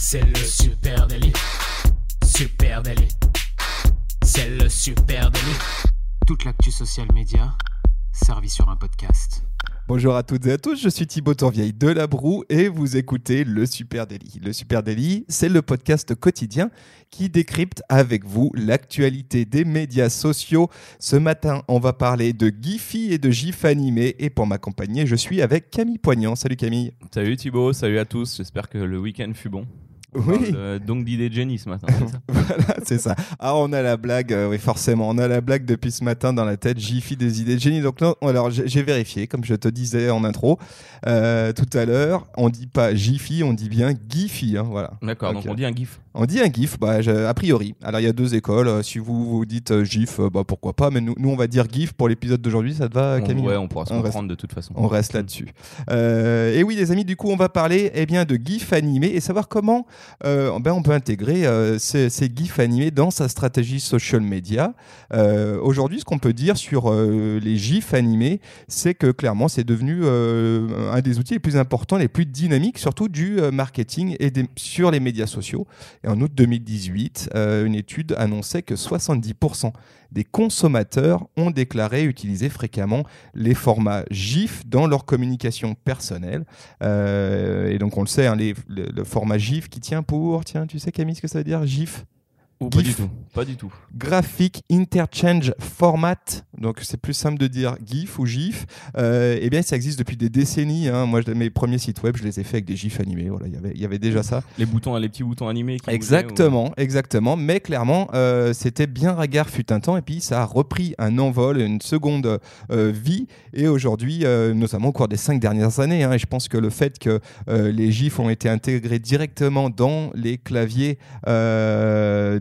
C'est le super délit. Super délit. C'est le super délit. Toute l'actu social média servie sur un podcast. Bonjour à toutes et à tous, je suis Thibaut Tourvieille de La Broue et vous écoutez Le Super Daily. Le Super Daily, c'est le podcast quotidien qui décrypte avec vous l'actualité des médias sociaux. Ce matin, on va parler de Giphy et de GIF animé et pour m'accompagner, je suis avec Camille Poignant. Salut Camille. Salut Thibaut, salut à tous, j'espère que le week-end fut bon. Oui. Donc d'idée Jenny ce matin. ça voilà, c'est ça. Ah, on a la blague, euh, oui, forcément. On a la blague depuis ce matin dans la tête. Jiffy des idées de génie. Donc, non, alors, j'ai vérifié, comme je te disais en intro euh, tout à l'heure. On dit pas Jiffy, on dit bien Giphy. Hein, voilà. D'accord, donc on dit un gif. On dit un GIF, bah, je- a priori. Alors, il y a deux écoles. Euh, Si vous vous dites GIF, bah, pourquoi pas. Mais nous, nous, on va dire GIF pour l'épisode d'aujourd'hui. Ça te va, On- Camille? ouais, on pourra se On reste- comprendre de toute façon. On reste là-dessus. Euh, et oui, les amis, du coup, on va parler eh bien, de GIF animé et savoir comment euh, ben, on peut intégrer euh, ces, ces GIF animés dans sa stratégie social media. Euh, Aujourd'hui, ce qu'on peut dire sur les GIF animés, c'est que clairement, c'est devenu un des outils les plus importants, les plus dynamiques, surtout du marketing et sur les médias sociaux. Et en août 2018, euh, une étude annonçait que 70% des consommateurs ont déclaré utiliser fréquemment les formats GIF dans leur communication personnelle. Et donc, on le sait, hein, les- le, format GIF qui tient pour, tiens, tu sais Camille ce que ça veut dire GIF? Ou pas du tout. Pas du tout. Graphic Interchange Format, donc c'est plus simple de dire GIF ou GIF. Euh, eh bien, ça existe depuis des décennies. hein. Moi, mes premiers sites web, je les ai faits avec des GIFs animés. Voilà, il y avait- il y avait déjà ça. Les boutons, les petits boutons animés. Qui bougeaient, Exactement, exactement. Mais clairement, euh, c'était bien ragard fut un temps, et puis ça a repris un envol, une seconde euh, vie. Et aujourd'hui, euh, notamment au cours des cinq dernières années, hein, et je pense que le fait que les GIFs ont été intégrés directement dans les claviers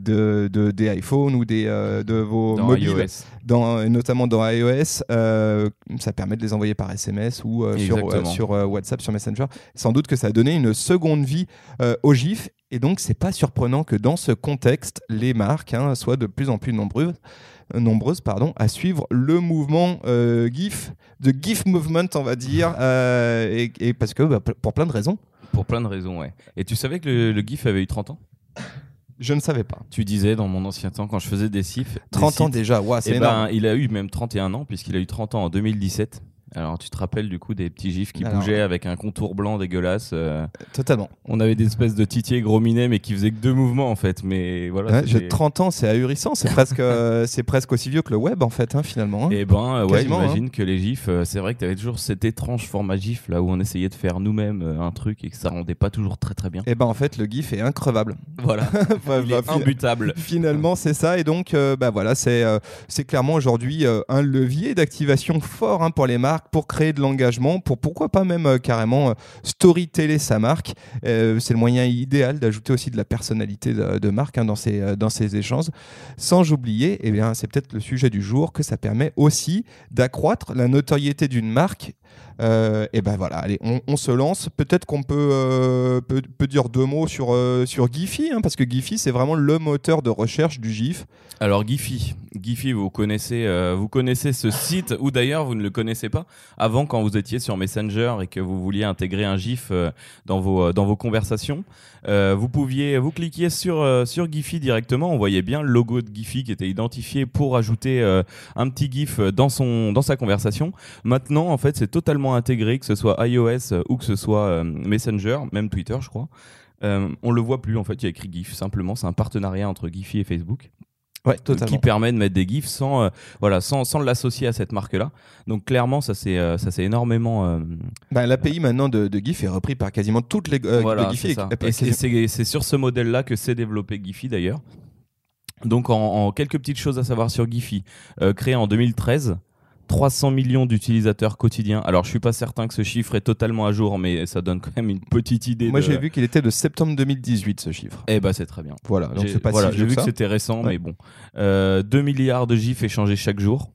de, de- des iPhones ou des, euh, de vos dans mobiles, iOS. dans, et notamment dans iOS, euh, ça permet de les envoyer par SMS ou euh, sur, euh, euh, WhatsApp, sur Messenger. Sans doute que ça a donné une seconde vie euh, au GIF. Et donc, c'est pas surprenant que dans ce contexte, les marques hein, soient de plus en plus nombreuses, euh, nombreuses pardon, à suivre le mouvement euh, GIF, de GIF movement, on va dire, euh, et, et parce que bah, pour plein de raisons, Pour plein de raisons, ouais. Et tu savais que le, le gif avait eu 30 ans? Je ne savais pas. Tu disais dans mon ancien temps, quand je faisais des sifs. 30 ans déjà, ouais, c'est énorme. ben, il a eu même 31 ans, puisqu'il a eu 30 ans en 2017. Alors, tu te rappelles du coup des petits gifs qui Alors- bougeaient avec un contour blanc dégueulasse. euh, Totalement. on avait des espèces de titiers gros minets, mais qui faisaient que deux mouvements en fait. Mais voilà. Ouais, j'ai 30 ans, c'est ahurissant, c'est presque, euh, c'est presque aussi vieux que le web en fait, hein, finalement. hein. Et ben euh, ouais, Quasiment, j'imagine que les gifs, euh, c'est vrai que tu avais toujours cet étrange format gif là où on essayait de faire nous-mêmes euh, un truc et que ça rendait pas toujours très très bien. Et ben en fait, le GIF est increvable. Voilà, il bah, est imbutable. Finalement, c'est ça. Et donc, euh, bah voilà, c'est euh, c'est clairement aujourd'hui euh, un levier d'activation fort hein, pour les marques, pour créer de l'engagement, pour pourquoi pas même euh, carrément euh, storyteller sa marque. Euh, c'est le moyen idéal d'ajouter aussi de la personnalité de, marque hein, dans, ces, dans ces échanges. Sans oublier, eh bien, c'est peut-être le sujet du jour, que ça permet aussi d'accroître la notoriété d'une marque. Euh, et ben voilà, allez, on, se lance. Peut-être qu'on peut, euh, peut, peut dire deux mots sur, euh, sur Giphy, hein, parce que Giphy, c'est vraiment le moteur de recherche du GIF. Alors Giphy, Giphy, vous connaissez, euh, vous connaissez ce site ou d'ailleurs vous ne le connaissez pas. Avant, quand vous étiez sur Messenger et que vous vouliez intégrer un GIF dans vos dans vos conversations, vous pouviez vous cliquiez sur sur Giphy directement. On voyait bien le logo de Giphy qui était identifié pour ajouter un petit GIF dans son dans sa conversation. Maintenant, en fait, c'est totalement intégré, que ce soit iOS euh, ou que ce soit euh, Messenger, même Twitter, je crois. Euh, on le voit plus en fait, il y a écrit GIF. Simplement, c'est un partenariat entre Giphy et Facebook. Ouais, qui permet de mettre des gifs sans voilà sans, sans l'associer à cette marque là donc clairement ça c'est ça c'est énormément Ben, L'API maintenant de, de GIF est repris par quasiment toutes les voilà Giphy et- c'est- sur ce modèle là que s'est développé Giphy d'ailleurs. Donc en, en quelques petites choses à savoir sur Giphy. Euh, créé en 2013 300 millions d'utilisateurs quotidiens. Alors, je suis pas certain que ce chiffre est totalement à jour, mais ça donne quand même une petite idée. Moi, de- j'ai vu qu'il était de septembre 2018, ce chiffre. Eh ben, c'est très bien. Voilà, donc c'est pas voilà, si j'ai vu que c'était récent, Ouais. mais bon. Euh, 2 milliards de gifs échangés chaque jour.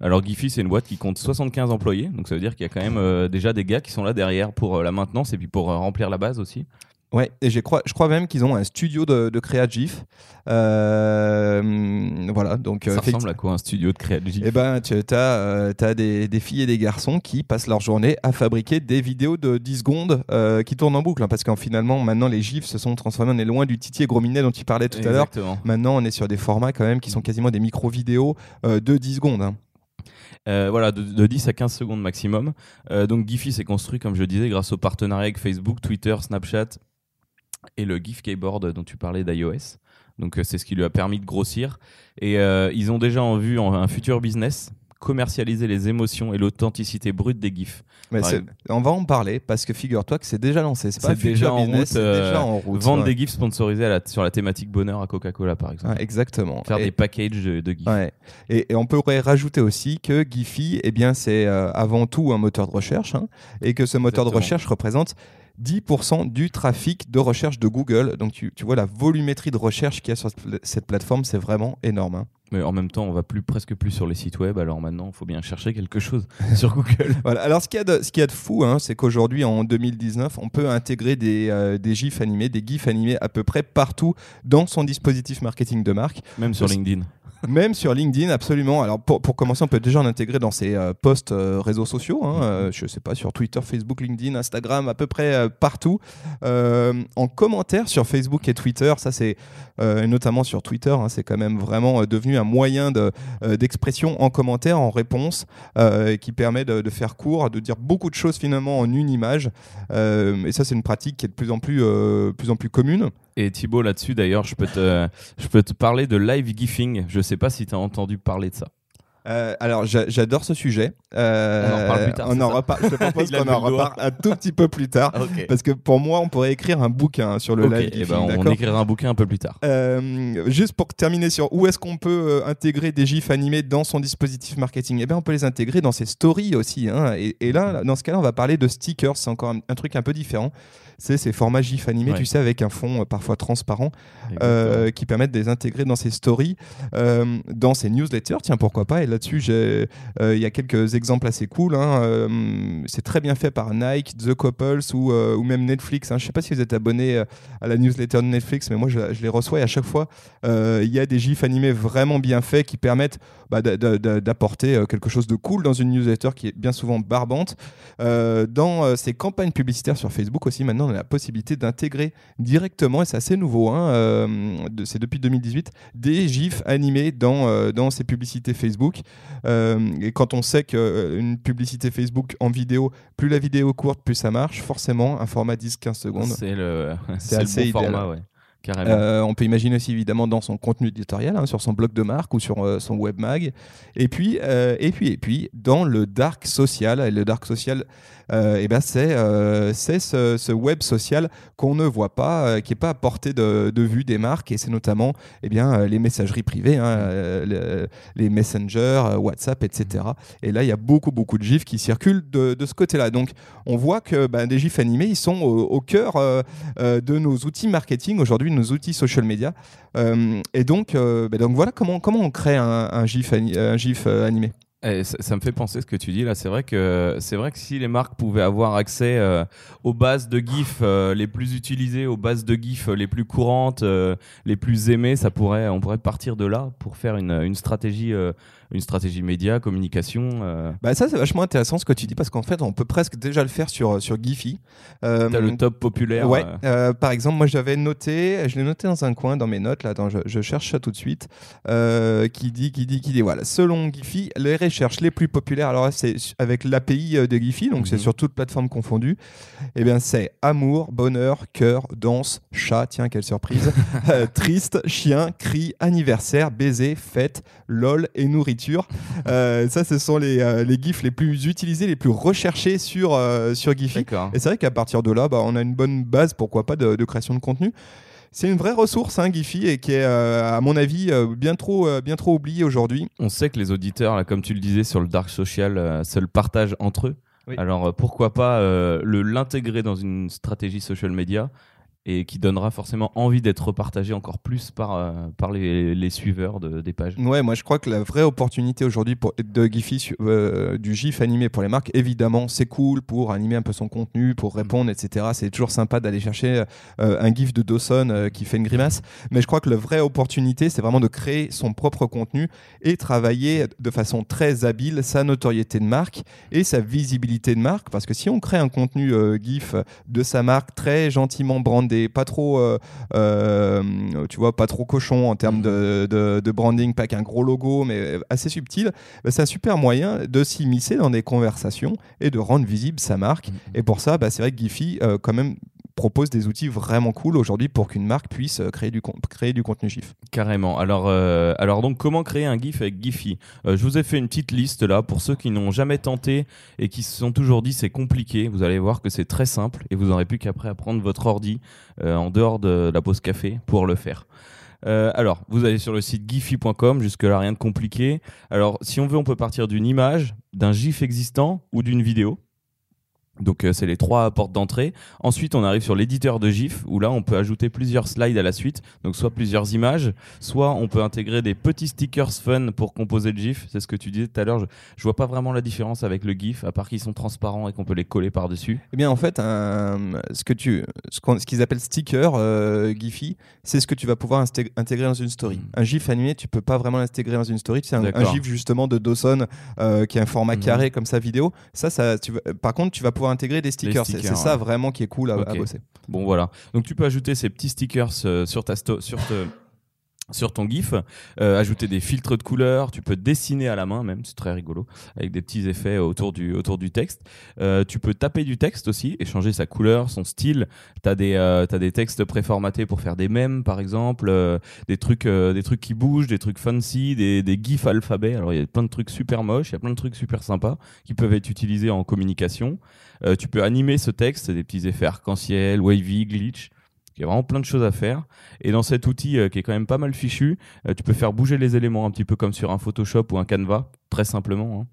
Alors Giphy, c'est une boîte qui compte 75 employés, donc ça veut dire qu'il y a quand même euh, déjà des gars qui sont là derrière pour euh, la maintenance et puis pour euh, remplir la base aussi. Ouais, et je crois, je crois même qu'ils ont un studio de, de créa GIF. Euh, voilà, donc. Ça euh, ressemble à quoi un studio de créa GIF Eh ben, tu as, des, des filles et des garçons qui passent leur journée à fabriquer des vidéos de 10 secondes euh, qui tournent en boucle. hein, parce qu'en finalement, maintenant, les GIFs se sont transformés. On est loin du titier gros minet dont tu parlais tout à l'heure. Maintenant, on est sur des formats quand même qui sont quasiment des micro-vidéos euh, de 10 secondes. hein. Euh, voilà, de, de 10 à 15 secondes maximum. Euh, donc Giphy s'est construit, comme je disais, grâce au partenariat avec Facebook, Twitter, Snapchat et le GIF Keyboard dont tu parlais d'iOS. Donc euh, c'est ce qui lui a permis de grossir. Et euh, ils ont déjà en vue un futur business, commercialiser les émotions et l'authenticité brute des GIFs. Mais on va en parler parce que figure-toi que c'est déjà lancé. C'est pas déjà en business, route, euh, déjà en route. Vendre ouais. des GIFs sponsorisés à la- sur la thématique bonheur à Coca-Cola, par exemple. Ouais, exactement. Faire Et- des packages de, de GIFs. Ouais. Et, et on pourrait rajouter aussi que Giphy, eh bien, c'est euh, avant tout un moteur de recherche, hein, et que ce moteur de recherche représente 10% du trafic de recherche de Google. Donc tu, vois la volumétrie de recherche qu'il y a sur cette plateforme, c'est vraiment énorme. hein. Mais en même temps, on va plus presque plus sur les sites web. Alors maintenant, il faut bien chercher quelque chose sur Google. Voilà. Alors ce qu'il y a de, ce qu'il y a de fou, hein, c'est qu'aujourd'hui en 2019, on peut intégrer des, euh, des GIFs animés, des GIFs animés à peu près partout dans son dispositif marketing de marque. Même sur LinkedIn. Même sur LinkedIn, absolument. Alors pour, pour commencer, on peut déjà en intégrer dans ses euh, posts euh, réseaux sociaux. Hein, euh, je sais pas, sur Twitter, Facebook, LinkedIn, Instagram, à peu près partout. En commentaire sur Facebook et Twitter, ça c'est notamment sur Twitter, hein, c'est quand même vraiment devenu un moyen de, euh, d'expression en commentaire, en réponse, euh, qui permet de, faire court, de dire beaucoup de choses finalement en une image. Euh, et ça, c'est une pratique qui est de plus en plus, plus en plus commune. Et Thibaut, là-dessus, d'ailleurs, je peux te, je peux te parler de live gifing. Je sais pas si tu as entendu parler de ça. Euh, alors j'a- j'adore ce sujet. Euh, On en reparle plus tard, On c'est en ça reparle. Je te propose qu'on en reparle un tout petit peu plus tard. Parce que pour moi, on pourrait écrire un bouquin sur le live eh ben, on écrira un bouquin un peu plus tard. Euh, juste pour terminer sur où est-ce qu'on peut intégrer des gifs animés dans son dispositif marketing? Eh bien, on peut les intégrer dans ses stories aussi. hein. Et, et là, dans ce cas-là, on va parler de stickers. C'est encore un, un truc un peu différent. C'est ces formats gifs animés, Ouais. tu sais, avec un fond euh, parfois transparent, euh, qui permettent de les intégrer dans ses stories, euh, dans ses newsletters. Tiens, pourquoi pas Et là-dessus, il y a quelques exemples assez cool. hein. C'est très bien fait par Nike, The Couples ou, ou même Netflix. hein. Je sais pas si vous êtes abonné à la newsletter de Netflix, mais moi, je, je les reçois et à chaque fois, il y a des gifs animés vraiment bien faits qui permettent bah, d'a- d'a- d'apporter quelque chose de cool dans une newsletter qui est bien souvent barbante. Dans ces campagnes publicitaires sur Facebook aussi, maintenant, on a la possibilité d'intégrer directement, et c'est assez nouveau, hein, euh, de- c'est depuis 2018, des gifs animés dans, euh, dans ces publicités Facebook. Euh, et quand on sait qu'une publicité Facebook en vidéo, plus la vidéo est courte, plus ça marche, forcément, un format 10-15 secondes. C'est le, c'est assez le bon idéal. format, ouais. Euh, on peut imaginer aussi évidemment dans son contenu éditorial, hein, sur son blog de marque ou sur euh, son webmag. Et puis, euh, et puis, et puis, dans le dark social. Et le dark social, eh ben c'est c'est ce, ce web social qu'on ne voit pas, qui n'est pas à portée de, de vue des marques. Et c'est notamment eh bien, les messageries privées, hein, le- les messengers, WhatsApp, etc. Et là, il y a beaucoup, beaucoup de gifs qui circulent de, de ce côté-là. Donc, on voit que ben, des gifs animés, ils sont au, au cœur de nos outils marketing aujourd'hui, nos outils social media. Euh, et donc, euh, ben donc voilà comment, comment on crée un, GIF, un GIF euh, animé. Ça, me fait penser ce que tu dis là. C'est vrai que c'est vrai que si les marques pouvaient avoir accès aux bases de GIF euh, les plus utilisées, aux bases de GIF les plus courantes, les plus aimées, ça pourrait, on pourrait partir de là pour faire une, stratégie, une stratégie média, communication. euh. Bah, ça, c'est vachement intéressant ce que tu dis parce qu'en fait, on peut presque déjà le faire sur, sur Giphy. Euh, T'as le top populaire. Ouais, euh, euh, par exemple, moi j'avais noté, je l'ai noté dans un coin dans mes notes, là, attends, je, je cherche ça tout de suite, euh, qui dit, qui dit, qui dit, voilà, selon Giphy, les recherches les plus populaires, alors c'est avec l'API euh, de Giphy, donc c'est Mhm. sur toutes plateformes confondues, et bien c'est amour, bonheur, cœur, danse, chat, tiens, quelle surprise, euh, triste, chien, cri, anniversaire, baiser, fête, lol et nourriture. Euh, ça, ce sont les, euh, les GIFs les plus utilisés, les plus recherchés sur, euh, sur Giphy. Et c'est vrai qu'à partir de là, bah, on a une bonne base, pourquoi pas, de, de création de contenu. C'est une vraie ressource, hein, Giphy, et qui est, euh, à mon avis, euh, bien trop, euh, bien trop oubliée aujourd'hui. On sait que les auditeurs, là, comme tu le disais sur le dark social, se le partagent entre eux. Oui. Alors pourquoi pas l'intégrer dans une stratégie social media et qui donnera forcément envie d'être partagé encore plus par, euh, par les, les suiveurs de, des pages. Ouais, moi je crois que la vraie opportunité aujourd'hui pour- de Giphy, euh, du GIF animé pour les marques, évidemment, c'est cool pour animer un peu son contenu, pour répondre, etc. C'est toujours sympa d'aller chercher euh, un GIF de Dawson qui fait une grimace. Mais je crois que la vraie opportunité, c'est vraiment de créer son propre contenu et travailler de façon très habile sa notoriété de marque et sa visibilité de marque. Parce que si on crée un contenu GIF de sa marque très gentiment brandé, pas trop, euh, euh, tu vois, pas trop cochon en termes de, de- de branding, pas avec un gros logo, mais assez subtil, bah, c'est un super moyen de s'immiscer dans des conversations et de rendre visible sa marque. Et pour ça, bah, c'est vrai que Giphy, euh, quand même, propose des outils vraiment cool aujourd'hui pour qu'une marque puisse euh, créer du, créer du contenu GIF. Carrément. Alors, euh, alors donc, comment créer un GIF avec Giphy? Euh, Je vous ai fait une petite liste là pour ceux qui n'ont jamais tenté et qui se sont toujours dit c'est compliqué. Vous allez voir que c'est très simple et vous n'aurez plus qu'après à prendre votre ordi en dehors de la pause café pour le faire. Alors, vous allez sur le site giphy.com, jusque-là rien de compliqué. Alors, si on veut, on peut partir d'une image, d'un GIF existant ou d'une vidéo. Donc, euh, c'est les trois portes d'entrée. Ensuite, on arrive sur l'éditeur de GIF, où là, on peut ajouter plusieurs slides à la suite. Donc, soit plusieurs images, soit on peut intégrer des petits stickers fun pour composer le GIF. C'est ce que tu disais tout à l'heure. Je, je vois pas vraiment la différence avec le GIF, à part qu'ils sont transparents et qu'on peut les coller par-dessus. Eh bien, en fait, un- ce que tu, ce qu'ils appellent sticker euh, Giphy, c'est ce que tu vas pouvoir intégrer dans une story. Mm. Un GIF animé, tu peux pas vraiment l'intégrer dans une story. C'est un. GIF justement de Dawson euh, qui a un format Mhm. carré comme ça vidéo. Ça, ça, tu vas- par contre, tu vas pouvoir intégrer des stickers. C'est- stickers, c'est ça vraiment qui est cool à, bosser. Bon voilà. Donc tu peux ajouter ces petits stickers euh, sur ta sur te- sur ton GIF, euh, ajouter des filtres de couleurs, tu peux dessiner à la main même, c'est très rigolo, avec des petits effets autour du, autour du texte. Euh, tu peux taper du texte aussi et changer sa couleur, son style. Tu as, des euh, des textes préformatés pour faire des mèmes par exemple, euh, des, trucs, euh, des trucs qui bougent, des trucs fancy, des, des GIFs alphabet. Alors il y a plein de trucs super moches, il y a plein de trucs super sympas qui peuvent être utilisés en communication. Euh, tu peux animer ce texte, des petits effets arc-en-ciel, wavy, glitch. Il y a vraiment plein de choses à faire. Et dans cet outil euh, qui est quand même pas mal fichu, euh, tu peux faire bouger les éléments un petit peu comme sur un Photoshop ou un Canva, très simplement. hein.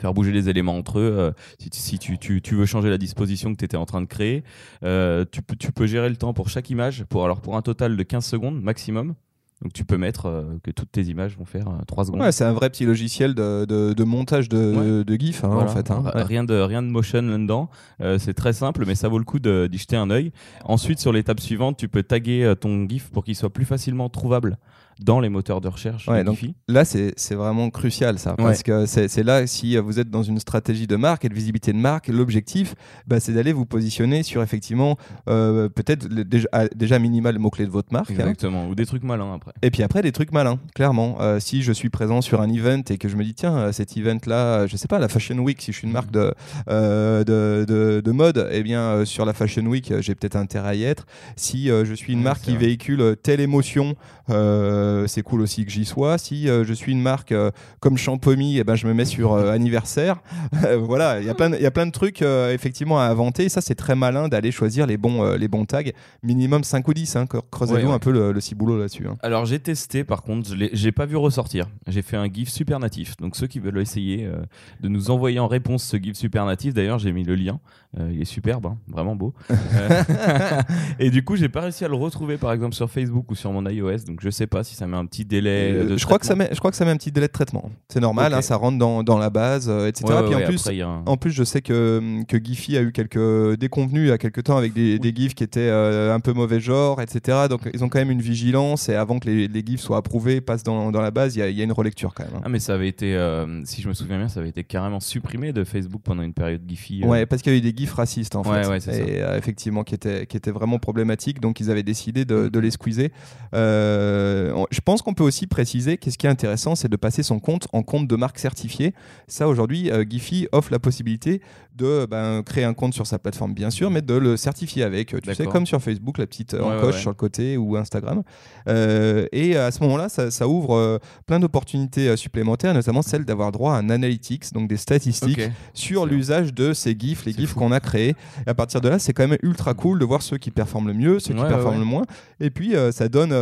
Faire bouger les éléments entre eux. euh, si tu, veux changer la disposition que tu étais en train de créer, tu, peux, tu peux gérer le temps pour chaque image, pour, alors pour un total de 15 secondes maximum. Donc tu peux mettre euh, que toutes tes images vont faire euh, 3 secondes. Ouais, c'est un vrai petit logiciel de, de- de montage de, de GIF hein, Voilà. en fait. hein. Ouais. Rien, de, rien de motion là-dedans. Euh, c'est très simple, mais ça vaut le coup d'y jeter un œil. Ensuite, sur l'étape suivante, tu peux taguer euh, ton GIF pour qu'il soit plus facilement trouvable dans les moteurs de recherche Ouais, donc. Là, c'est vraiment crucial, ça. Parce que c'est là, si vous êtes dans une stratégie de marque et de visibilité de marque, l'objectif, bah, c'est d'aller vous positionner sur effectivement, euh, peut-être déjà, à- déjà minimal le mot-clé de votre marque. hein. Exactement. Ou des trucs malins après. Et puis après, des trucs malins, clairement. Euh, si je suis présent sur un event et que je me dis, tiens, euh, cet event-là, je sais pas, la Fashion Week, si je suis une marque de, euh, de, de- de mode, eh bien, sur la Fashion Week, j'ai peut-être intérêt à y être. Si je suis une marque qui vrai. véhicule telle émotion, euh, c'est cool aussi que j'y sois. Si euh, je suis une marque euh, comme Champomy, eh ben, je me mets sur euh, anniversaire. voilà, il y a plein de- trucs euh, effectivement à inventer. Et ça, c'est très malin d'aller choisir les bons, euh, les bons tags. Minimum 5 ou 10. Hein. Creusez-vous Ouais, ouais. un peu le, le ciboulot là-dessus. hein. Alors j'ai testé par contre, je j'ai pas vu ressortir. J'ai fait un GIF super natif. Donc ceux qui veulent essayer euh, de nous envoyer en réponse ce GIF super natif, d'ailleurs j'ai mis le lien. Euh, il est superbe, hein, vraiment beau. Euh, et du coup j'ai pas réussi à le retrouver par exemple sur Facebook ou sur mon iOS. Donc je sais pas si ça met un petit délai. Euh, de je, crois que ça traitement. met, je crois que ça met un petit délai de traitement. C'est normal, hein, ça rentre dans, dans la base, euh, etc. Ouais, ouais, Puis en, ouais, plus, après, un- en plus, je sais que, que Giphy a eu quelques déconvenus il y a quelques temps avec des, des GIFs qui étaient euh, un peu mauvais genre, etc. Donc ils ont quand même une vigilance et avant que les, les GIFs soient approuvés, passent dans, dans la base, il y a, il y a une relecture quand même. hein. Ah mais ça avait été, si je me souviens bien, ça avait été carrément supprimé de Facebook pendant une période Giphy. Ouais, parce qu'il y a eu des gifs racistes en fait, et effectivement qui étaient, qui étaient vraiment problématiques, donc ils avaient décidé de, de les squeezer. Euh, je pense qu'on peut aussi préciser qu'est-ce qui est intéressant, c'est de passer son compte en compte de marque certifiée. Ça aujourd'hui, euh, Giphy offre la possibilité de ben, créer un compte sur sa plateforme bien sûr, mais de le certifier avec, tu sais, comme sur Facebook, la petite euh, Ouais, encoche ouais. sur le côté ou Instagram. Euh, et à ce moment-là, ça, ça ouvre euh, plein d'opportunités supplémentaires, notamment celle d'avoir droit à un analytics, donc des statistiques sur l'usage de ces GIFs, les GIFs qu'on a créés. Et à partir de là, c'est quand même ultra cool de voir ceux qui performent le mieux, ceux qui performent le moins. Et puis, euh, ça donne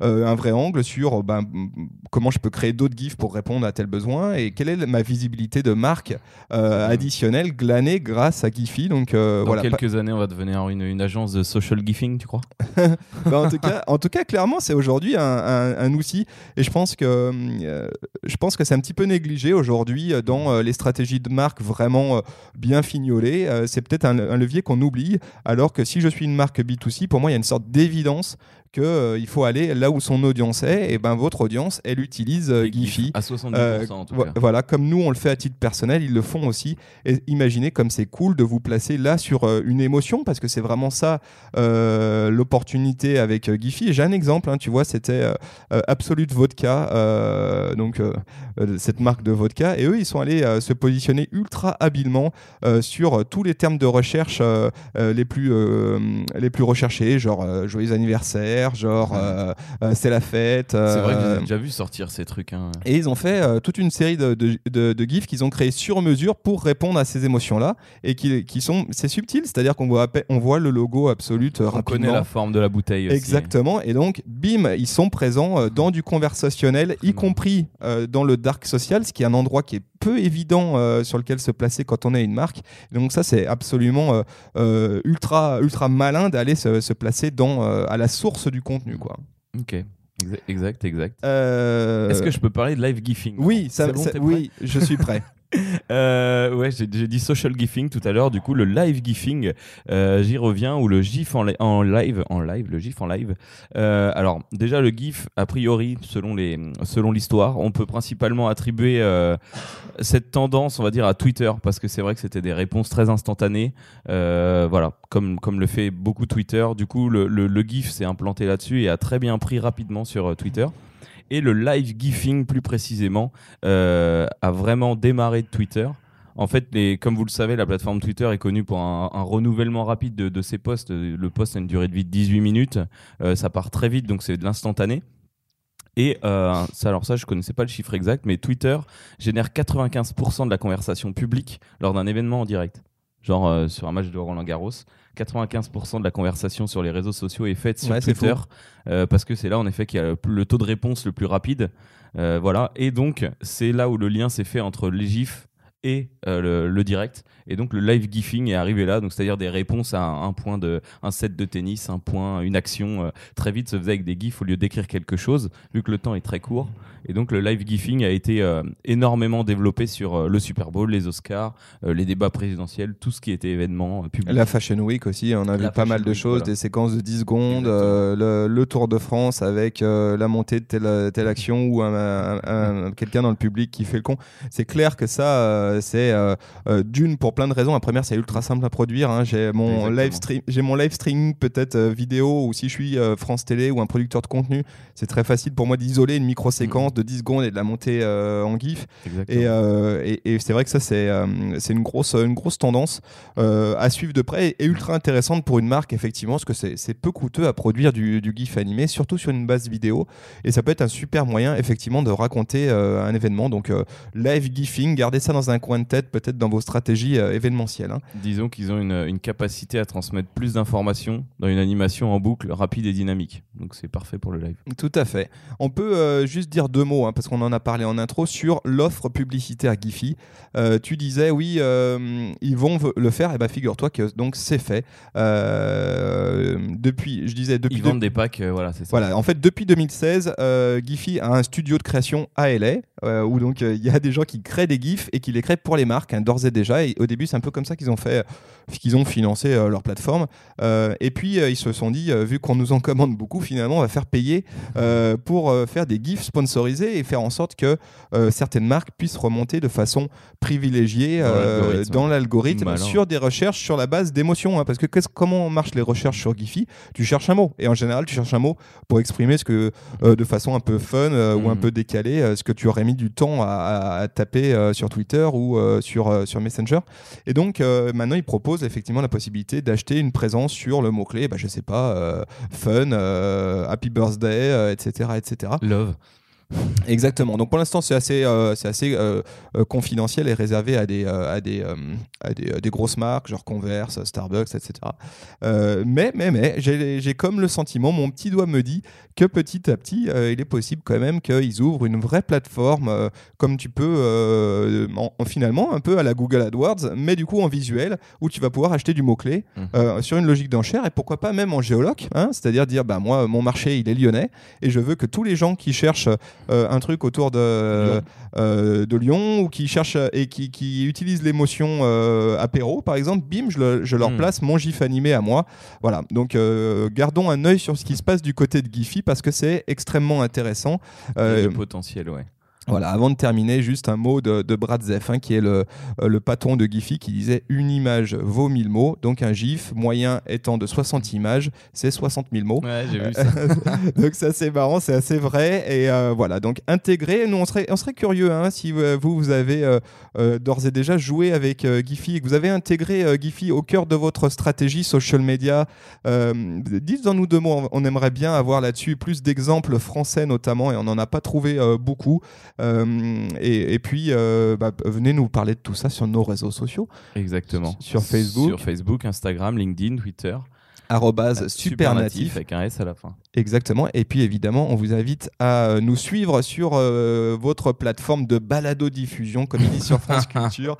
un vrai angle sur euh, ben, comment je peux créer d'autres GIFs pour répondre à tel besoin et quelle est ma visibilité de marque euh, Mhm. additionnelle, glanée grâce à Giphy. Donc Dans voilà. quelques années, on va devenir une, une agence de social gifting, tu crois? Bah, en, tout cas, en tout cas, clairement, c'est aujourd'hui un, un- un outil et je pense que euh, je pense que c'est un petit peu négligé aujourd'hui euh, dans euh, les stratégies de marque vraiment euh, bien fignolées. Euh, c'est peut-être un, un levier qu'on oublie, alors que si je suis une marque B2C, pour moi, il y a une sorte d'évidence que euh, il faut aller là où son audience est. Et ben votre audience, elle utilise euh, Giphy. À 70% Euh, en tout cas. Voilà, comme nous on le fait à titre personnel, ils le font aussi. Et imaginez comme c'est cool de vous placer là sur euh, une émotion, parce que c'est vraiment ça l'opportunité avec Giphy. J'ai un exemple, hein, tu vois, c'était Absolute Vodka, donc cette marque de vodka, et eux ils sont allés se positionner ultra habilement sur tous les termes de recherche les plus les plus recherchés, genre joyeux anniversaire, genre euh, euh, c'est la fête. C'est vrai que euh, j'ai déjà vu sortir ces trucs. hein. et ils ont fait toute une série de, de, de- de gifs qu'ils ont créés sur mesure pour répondre à ces émotions-là et qui, qui sont c'est subtil, c'est-à-dire qu'on voit, on voit le logo absolute euh, On connaît la forme de la bouteille aussi. Exactement, et donc bim, ils sont présents dans du conversationnel, y compris dans le dark social, ce qui est un endroit qui est peu évident euh, sur lequel se placer quand on est une marque. Donc ça, c'est absolument euh, euh, ultra ultra malin d'aller se, se placer dans à la source du contenu, quoi. Ok. Exa- Exact, exact. Est-ce que je peux parler de live gifing? Oui, ça, bon, oui, je suis prêt. Euh, ouais, j'ai dit social gifing tout à l'heure. Du coup, le live gifing, euh, j'y reviens ou le gif en, li- en live, en live, le gif en live. Euh, alors, déjà le gif, a priori, selon les, selon l'histoire, on peut principalement attribuer cette tendance, on va dire, à Twitter parce que c'est vrai que c'était des réponses très instantanées. Voilà, comme comme le fait beaucoup Twitter. Du coup, le, le, gif s'est implanté là-dessus et a très bien pris rapidement sur Twitter. Et le live gifing, plus précisément, euh, a vraiment démarré de Twitter. En fait, comme vous le savez, la plateforme Twitter est connue pour un, renouvellement rapide de, ses posts. Le post a une durée de vie de 18 minutes. Euh, ça part très vite, donc c'est de l'instantané. Et euh, alors ça, je connaissais pas le chiffre exact, mais Twitter génère 95% de la conversation publique lors d'un événement en direct. Genre euh, sur un match de Roland Garros, 95% de la conversation sur les réseaux sociaux est faite sur Ouais, Twitter euh, parce que c'est là en effet qu'il y a le, le taux de réponse le plus rapide. Euh, voilà. Et donc, c'est là où le lien s'est fait entre les gifs et euh, le, le direct. Et donc, le live gifing est arrivé là. Donc, c'est-à-dire des réponses à un, un point de, un set de tennis, un point, une action euh, très vite se faisait avec des gifs au lieu d'écrire quelque chose, vu que le temps est très court. Et donc, le live gifing a été euh, énormément développé sur le Super Bowl, les Oscars, les débats présidentiels, tout ce qui était événement public. La Fashion Week aussi, on a vu pas mal de Week, choses, voilà. des séquences de 10 secondes, le, le Tour de France avec la montée de telle, telle action ou un, un- un- quelqu'un dans le public qui fait le con. C'est clair que ça, euh, c'est euh, euh, d'une pour plein de raisons. La première, c'est ultra simple à produire. hein. J'ai mon Exactement. live stream, j'ai mon live streaming peut-être vidéo ou si je suis France Télé ou un producteur de contenu, c'est très facile pour moi d'isoler une micro séquence de 10 secondes et de la monter en GIF. Exactement. Et, et, et c'est vrai que ça, c'est c'est une, grosse, une grosse tendance à suivre de près et, et ultra intéressante pour une marque, effectivement, parce que c'est c'est peu coûteux à produire du, du GIF animé, surtout sur une base vidéo. Et ça peut être un super moyen, effectivement, de raconter euh, un événement. Donc, euh, live GIFing, gardez ça dans un coin de tête, peut-être dans vos stratégies euh, événementielles. hein. Disons qu'ils ont une, une capacité à transmettre plus d'informations dans une animation en boucle rapide et dynamique. Donc c'est parfait pour le live. Tout à fait. On peut euh, juste dire deux mots, hein, parce qu'on en a parlé en intro, sur l'offre publicitaire Giphy. Euh, tu disais, oui, euh, ils vont le faire. Et ben figure-toi que donc c'est fait. Euh, depuis, je disais, depuis. Ils vendent des packs, euh, voilà, c'est ça. Voilà, en fait, depuis 2016, euh, Giphy a un studio de création à LA, euh, où donc euh, il y a des gens qui créent des GIFs et qui les créent pour les marques, hein, d'ores et déjà. Et au début, c'est un peu comme ça qu'ils ont fait, qu'ils ont financé euh, leur plateforme. Euh, et puis, euh, ils se sont dit, euh, vu qu'on nous en commande beaucoup, finalement, on va faire payer euh, pour euh, faire des GIFs sponsorisés et faire en sorte que euh, certaines marques puissent remonter de façon privilégiée Dans euh, l'algorithme. sur des recherches sur la base d'émotions. hein, parce que comment marchent les recherches sur Giphy? Tu cherches un mot. Et en général, tu cherches un mot pour exprimer ce que, euh, de façon un peu fun euh, ou un Mhm. peu décalée, euh, ce que tu aurais du temps à, taper euh, sur Twitter ou euh, sur, euh, sur Messenger. Et donc, maintenant, ils proposent effectivement la possibilité d'acheter une présence sur le mot-clé, bah, je sais pas, fun, happy birthday, etc., etc. Love. Exactement. Donc pour l'instant, c'est assez, euh, c'est assez euh, euh, confidentiel et réservé à des, euh, à des, à des, des grosses marques, genre Converse, Starbucks, etc. Mais, mais, mais, j'ai comme le sentiment, mon petit doigt me dit que petit à petit, il est possible quand même qu'ils ouvrent une vraie plateforme, comme tu peux, en, en- finalement, un peu à la Google AdWords, mais du coup en visuel, où tu vas pouvoir acheter du mot-clé Mhm. sur une logique d'enchère et pourquoi pas même en géoloc, hein, c'est-à-dire dire, bah moi, mon marché, il est lyonnais et je veux que tous les gens qui cherchent un truc autour de Lyon. euh, de Lyon ou qui cherchent euh, et qui, qui utilisent l'émotion euh, apéro, par exemple, bim, je, le- je leur Hmm. place mon gif animé à moi. Voilà. Donc, euh, gardons un œil sur ce qui se passe du côté de Giphy parce que c'est extrêmement intéressant. Il y a Euh, du potentiel, ouais. Voilà, avant de terminer, juste un mot de, de Bratzef, hein, qui est le, euh, le patron de Giphy, qui disait une image vaut 1000 mots. Donc un gif moyen étant de 60 images, c'est 60 000 mots. Ouais, j'ai vu ça. donc c'est assez marrant, c'est assez vrai. Et euh, voilà, donc intégrer, nous on serait, on serait curieux hein, si euh, vous, vous avez euh, euh, d'ores et déjà joué avec euh, Giphy et que vous avez intégré euh, Giphy au cœur de votre stratégie social media. Euh, Dites-en nous deux mots, on aimerait bien avoir là-dessus plus d'exemples français notamment et on n'en a pas trouvé euh, beaucoup. Euh, et, et puis, euh, bah, venez nous parler de tout ça sur nos réseaux sociaux, Exactement. Sur Facebook. Sur Facebook, Instagram, LinkedIn, Twitter. arrobase Supernatif avec un S à la fin. Exactement. Et puis évidemment, on vous invite à euh, nous suivre sur euh, votre plateforme de balado-diffusion, comme il dit sur France Culture.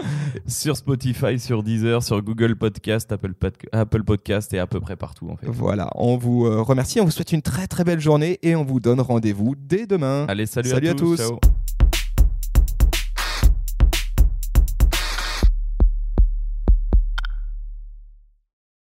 Sur Spotify, sur Deezer, sur Google Podcast, Apple, Pod- Apple Podcast et à peu près partout en fait. Voilà, on vous remercie, on vous souhaite une très très belle journée et on vous donne rendez-vous dès demain. Allez, salut, Salut à tous. Ciao.